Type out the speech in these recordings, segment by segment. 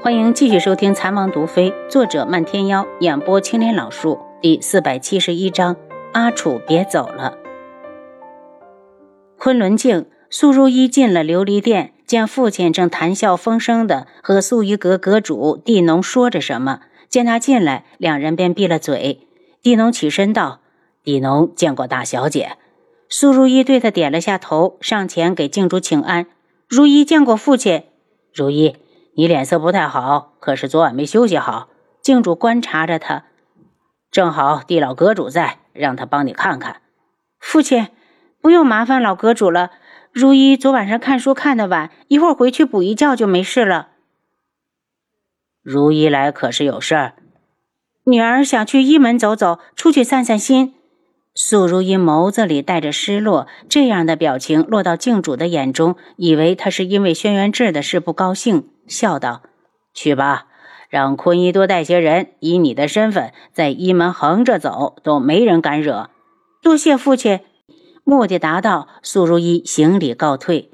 欢迎继续收听《残王毒妃》，作者漫天妖，演播青莲老树，第四百七十一章：阿楚别走了。昆仑镜，苏如意进了琉璃殿，见父亲正谈笑风生的和素衣阁阁主地农说着什么。见他进来，两人便闭了嘴。地农起身道：“地农见过大小姐。”苏如意对他点了下头，上前给静主请安。如意见过父亲。如意，你脸色不太好，可是昨晚没休息好。静主观察着他，正好地老阁主在，让他帮你看看。父亲，不用麻烦老阁主了。如意昨晚上看书看得晚，一会儿回去补一觉就没事了。如意来可是有事儿？女儿想去一门走走，出去散散心。素如意眸子里带着失落，这样的表情落到静主的眼中，以为他是因为轩辕志的事不高兴，笑道：“去吧，让坤一多带些人，以你的身份在一门横着走，都没人敢惹。”多谢父亲。目的达到，素如一行礼告退。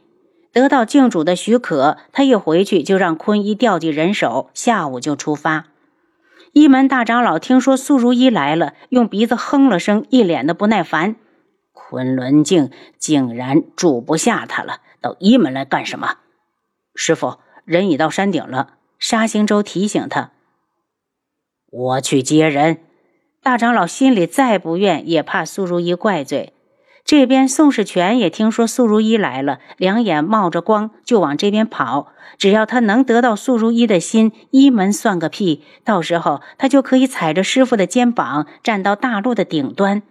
得到静主的许可，他一回去就让坤一调集人手，下午就出发。一门大长老听说苏如意来了，用鼻子哼了声，一脸的不耐烦。昆仑镜竟然住不下他了，到一门来干什么？师傅，人已到山顶了。沙星洲提醒他：“我去接人。”大长老心里再不愿，也怕苏如意怪罪。这边宋世全也听说素如意来了，两眼冒着光就往这边跑。只要他能得到素如意的心，一门算个屁！到时候他就可以踩着师傅的肩膀站到大陆的顶端。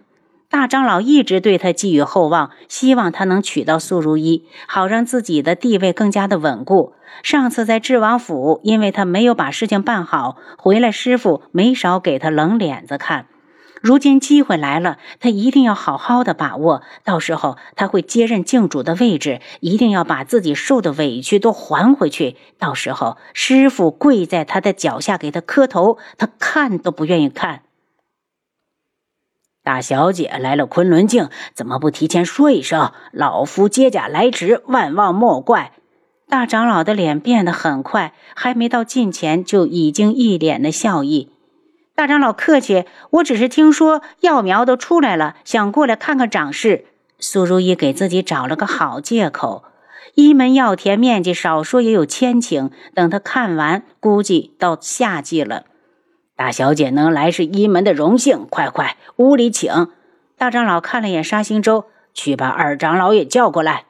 大长老一直对他寄予厚望，希望他能娶到素如意，好让自己的地位更加的稳固。上次在智王府，因为他没有把事情办好，回来师傅没少给他冷脸子看。如今机会来了，他一定要好好的把握。到时候他会接任镜主的位置，一定要把自己受的委屈都还回去。到时候师傅跪在他的脚下给他磕头，他看都不愿意看。大小姐来了昆仑镜，怎么不提前说一声？老夫接驾来迟，万望莫怪。大长老的脸变得很快，还没到近前就已经一脸的笑意。大长老客气，我只是听说药苗都出来了，想过来看看长势。苏如意给自己找了个好借口。一门药田面积少说也有千顷，等他看完，估计到夏季了。大小姐能来是一门的荣幸，快快屋里请。大长老看了眼沙星洲，去把二长老也叫过来。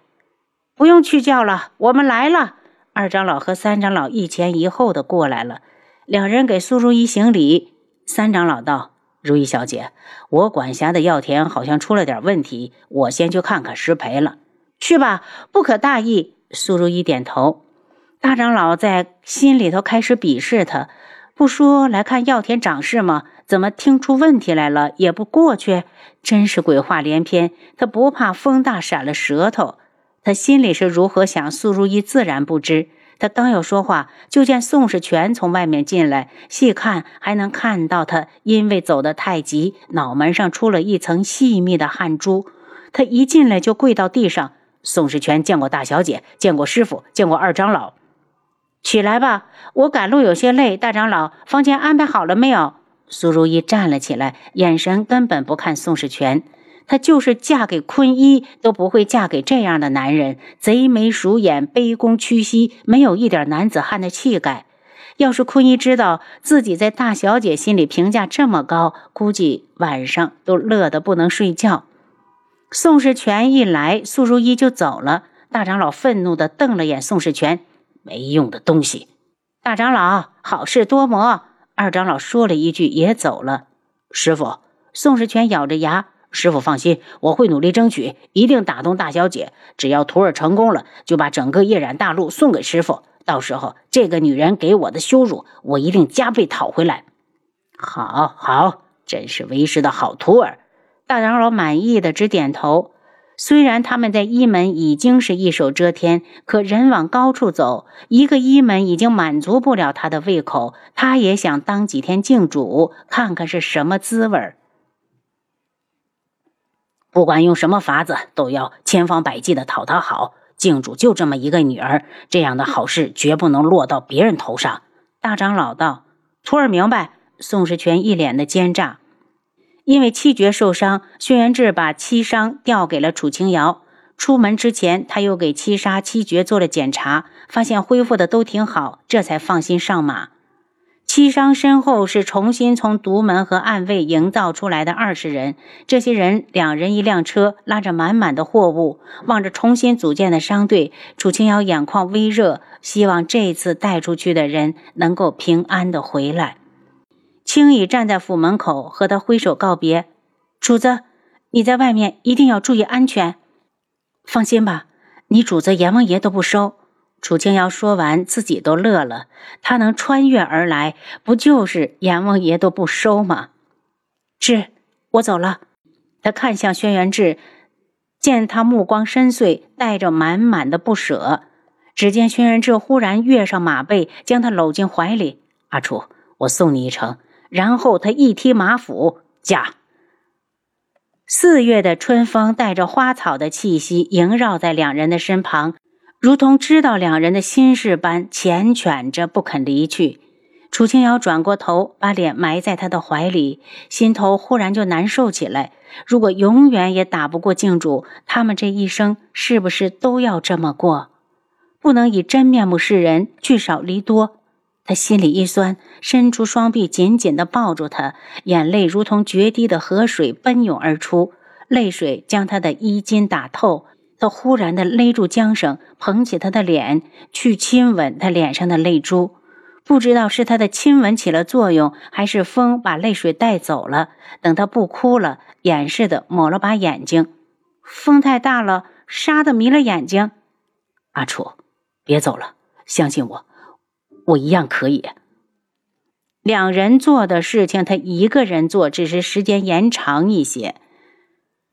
不用去叫了，我们来了。二长老和三长老一前一后的过来了，两人给苏如意行礼。三长老道：“如意小姐，我管辖的药田好像出了点问题，我先去看看失陪了。去吧，不可大意。”苏如意点头。大长老在心里头开始鄙视他，不说来看药田长势吗？怎么听出问题来了也不过去？真是鬼话连篇。他不怕风大闪了舌头，他心里是如何想，苏如意自然不知。他刚要说话，就见宋世全从外面进来。细看还能看到他，因为走得太急，脑门上出了一层细密的汗珠。他一进来就跪到地上。宋世权见过大小姐，见过师傅，见过二长老。起来吧，我赶路有些累。大长老，房间安排好了没有？苏如意站了起来，眼神根本不看宋世权。她就是嫁给坤一，都不会嫁给这样的男人，贼眉鼠眼、卑躬屈膝，没有一点男子汉的气概。要是坤一知道自己在大小姐心里评价这么高，估计晚上都乐得不能睡觉。宋世权一来，苏如意就走了。大长老愤怒地瞪了眼宋世权：“没用的东西！”大长老好事多磨。二长老说了一句，也走了。师傅，宋世权咬着牙。师傅放心，我会努力争取，一定打动大小姐。只要徒儿成功了，就把整个夜染大陆送给师傅。到时候，这个女人给我的羞辱，我一定加倍讨回来。好好，真是为师的好徒儿。大长老满意的直点头。虽然他们在一门已经是一手遮天，可人往高处走，一个一门已经满足不了他的胃口。他也想当几天静主，看看是什么滋味儿。不管用什么法子，都要千方百计的讨她好。静主就这么一个女儿，这样的好事绝不能落到别人头上。大长老道：“徒儿明白。”宋世权一脸的奸诈。因为七绝受伤，轩辕志把七伤调给了楚清瑶。出门之前，他又给七杀、七绝做了检查，发现恢复的都挺好，这才放心上马。七伤身后是重新从独门和暗卫营造出来的二十人，这些人两人一辆车，拉着满满的货物，望着重新组建的商队，楚清瑶眼眶微热，希望这次带出去的人能够平安的回来。青羽站在府门口，和他挥手告别。主子，你在外面一定要注意安全。放心吧，你主子阎王爷都不收。楚清瑶说完，自己都乐了。他能穿越而来，不就是阎王爷都不收吗？志，我走了。他看向轩辕志，见他目光深邃，带着满满的不舍。只见轩辕志忽然跃上马背，将他搂进怀里。阿楚，我送你一程。然后他一踢马腹，驾。四月的春风带着花草的气息萦绕在两人的身旁，如同知道两人的心事般缱绻着不肯离去。楚清瑶转过头，把脸埋在他的怀里，心头忽然就难受起来。如果永远也打不过靖主，他们这一生是不是都要这么过？不能以真面目示人，聚少离多。他心里一酸，伸出双臂紧紧地抱住他，眼泪如同决堤的河水奔涌而出，泪水将他的衣襟打透。他忽然地勒住缰绳，捧起他的脸去亲吻他脸上的泪珠。不知道是他的亲吻起了作用，还是风把泪水带走了。等他不哭了，掩饰的抹了把眼睛。风太大了，沙的迷了眼睛。阿楚，别走了，相信我。我一样可以。两人做的事情，他一个人做，只是时间延长一些。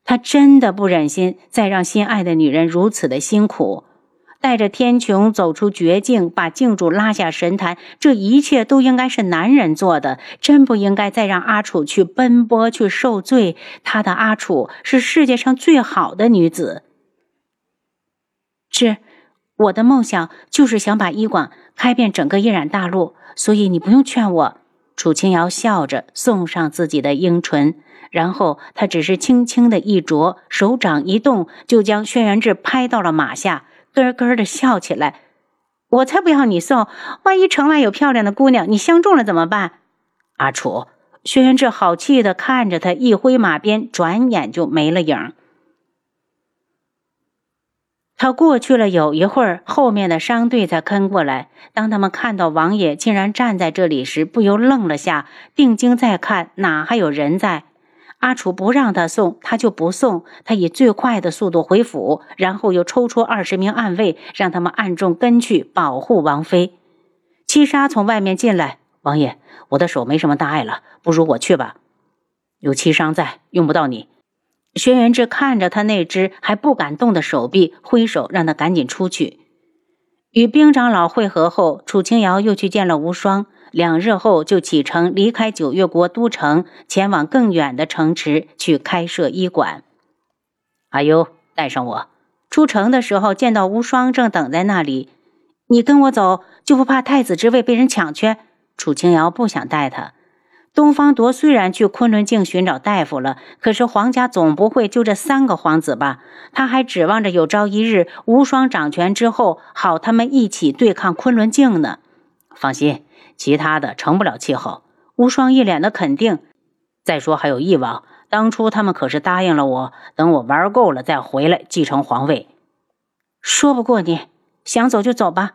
他真的不忍心再让心爱的女人如此的辛苦。带着天穹走出绝境，把镜主拉下神坛，这一切都应该是男人做的，真不应该再让阿楚去奔波去受罪。他的阿楚是世界上最好的女子。是，我的梦想就是想把医馆。开遍整个夜染大陆，所以你不用劝我。楚清瑶笑着送上自己的樱唇，然后他只是轻轻的一啄，手掌一动，就将轩辕志拍到了马下，咯咯的笑起来。我才不要你送，万一城外有漂亮的姑娘，你相中了怎么办？阿楚，轩辕志好气的看着他，一挥马鞭，转眼就没了影。他过去了有一会儿，后面的商队才跟过来。当他们看到王爷竟然站在这里时，不由愣了下，定睛再看，哪还有人在？阿楚不让他送，他就不送。他以最快的速度回府，然后又抽出二十名暗卫，让他们暗中跟去保护王妃。七杀从外面进来，王爷，我的手没什么大碍了，不如我去吧。有七伤在，用不到你。轩辕志看着他那只还不敢动的手臂，挥手让他赶紧出去。与兵长老会合后，楚清瑶又去见了无双。两日后就启程离开九月国都城，前往更远的城池去开设医馆。阿优，带上我。出城的时候见到无双正等在那里，你跟我走就不怕太子之位被人抢去？楚清瑶不想带他。东方铎虽然去昆仑镜寻找大夫了，可是皇家总不会就这三个皇子吧？他还指望着有朝一日无双掌权之后，好他们一起对抗昆仑镜呢。放心，其他的成不了气候。无双一脸的肯定。再说还有翼王，当初他们可是答应了我，等我玩够了再回来继承皇位。说不过你，想走就走吧。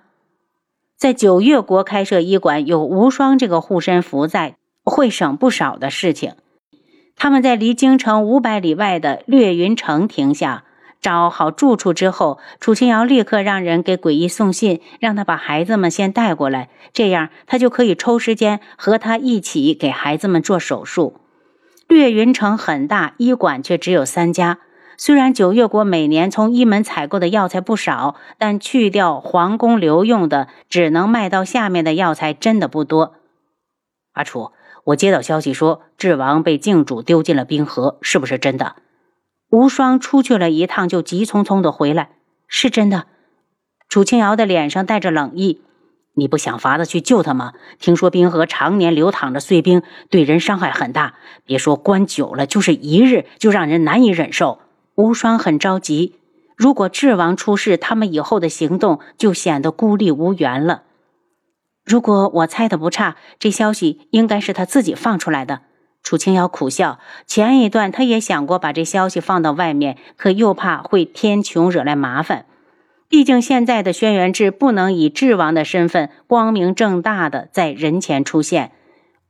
在九月国开设医馆，有无双这个护身符在。会省不少的事情。他们在离京城五百里外的掠云城停下，找好住处之后，楚清瑶立刻让人给诡异送信，让他把孩子们先带过来，这样他就可以抽时间和他一起给孩子们做手术。掠云城很大，医馆却只有三家。虽然九月国每年从医门采购的药材不少，但去掉皇宫留用的，只能卖到下面的药材真的不多。阿楚。我接到消息说，智王被靖主丢进了冰河，是不是真的？无双出去了一趟，就急匆匆的回来，是真的。楚清瑶的脸上带着冷意。你不想法子去救他吗？听说冰河常年流淌着碎冰，对人伤害很大。别说关久了，就是一日就让人难以忍受。无双很着急，如果智王出事，他们以后的行动就显得孤立无援了。如果我猜的不差，这消息应该是他自己放出来的。楚清瑶苦笑，前一段他也想过把这消息放到外面，可又怕会天穹惹来麻烦。毕竟现在的轩辕志不能以智王的身份光明正大的在人前出现。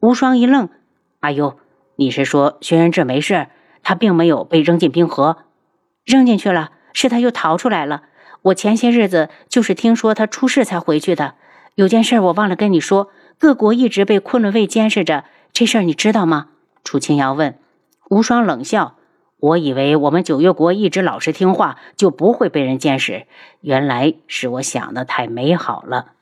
无双一愣：“阿优，你是说轩辕志没事？他并没有被扔进冰河？扔进去了，是他又逃出来了。我前些日子就是听说他出事才回去的。有件事我忘了跟你说，各国一直被昆仑卫监视着，这事儿你知道吗？”楚清瑶问。无双冷笑。我以为我们九月国一直老实听话，就不会被人监视。原来是我想的太美好了。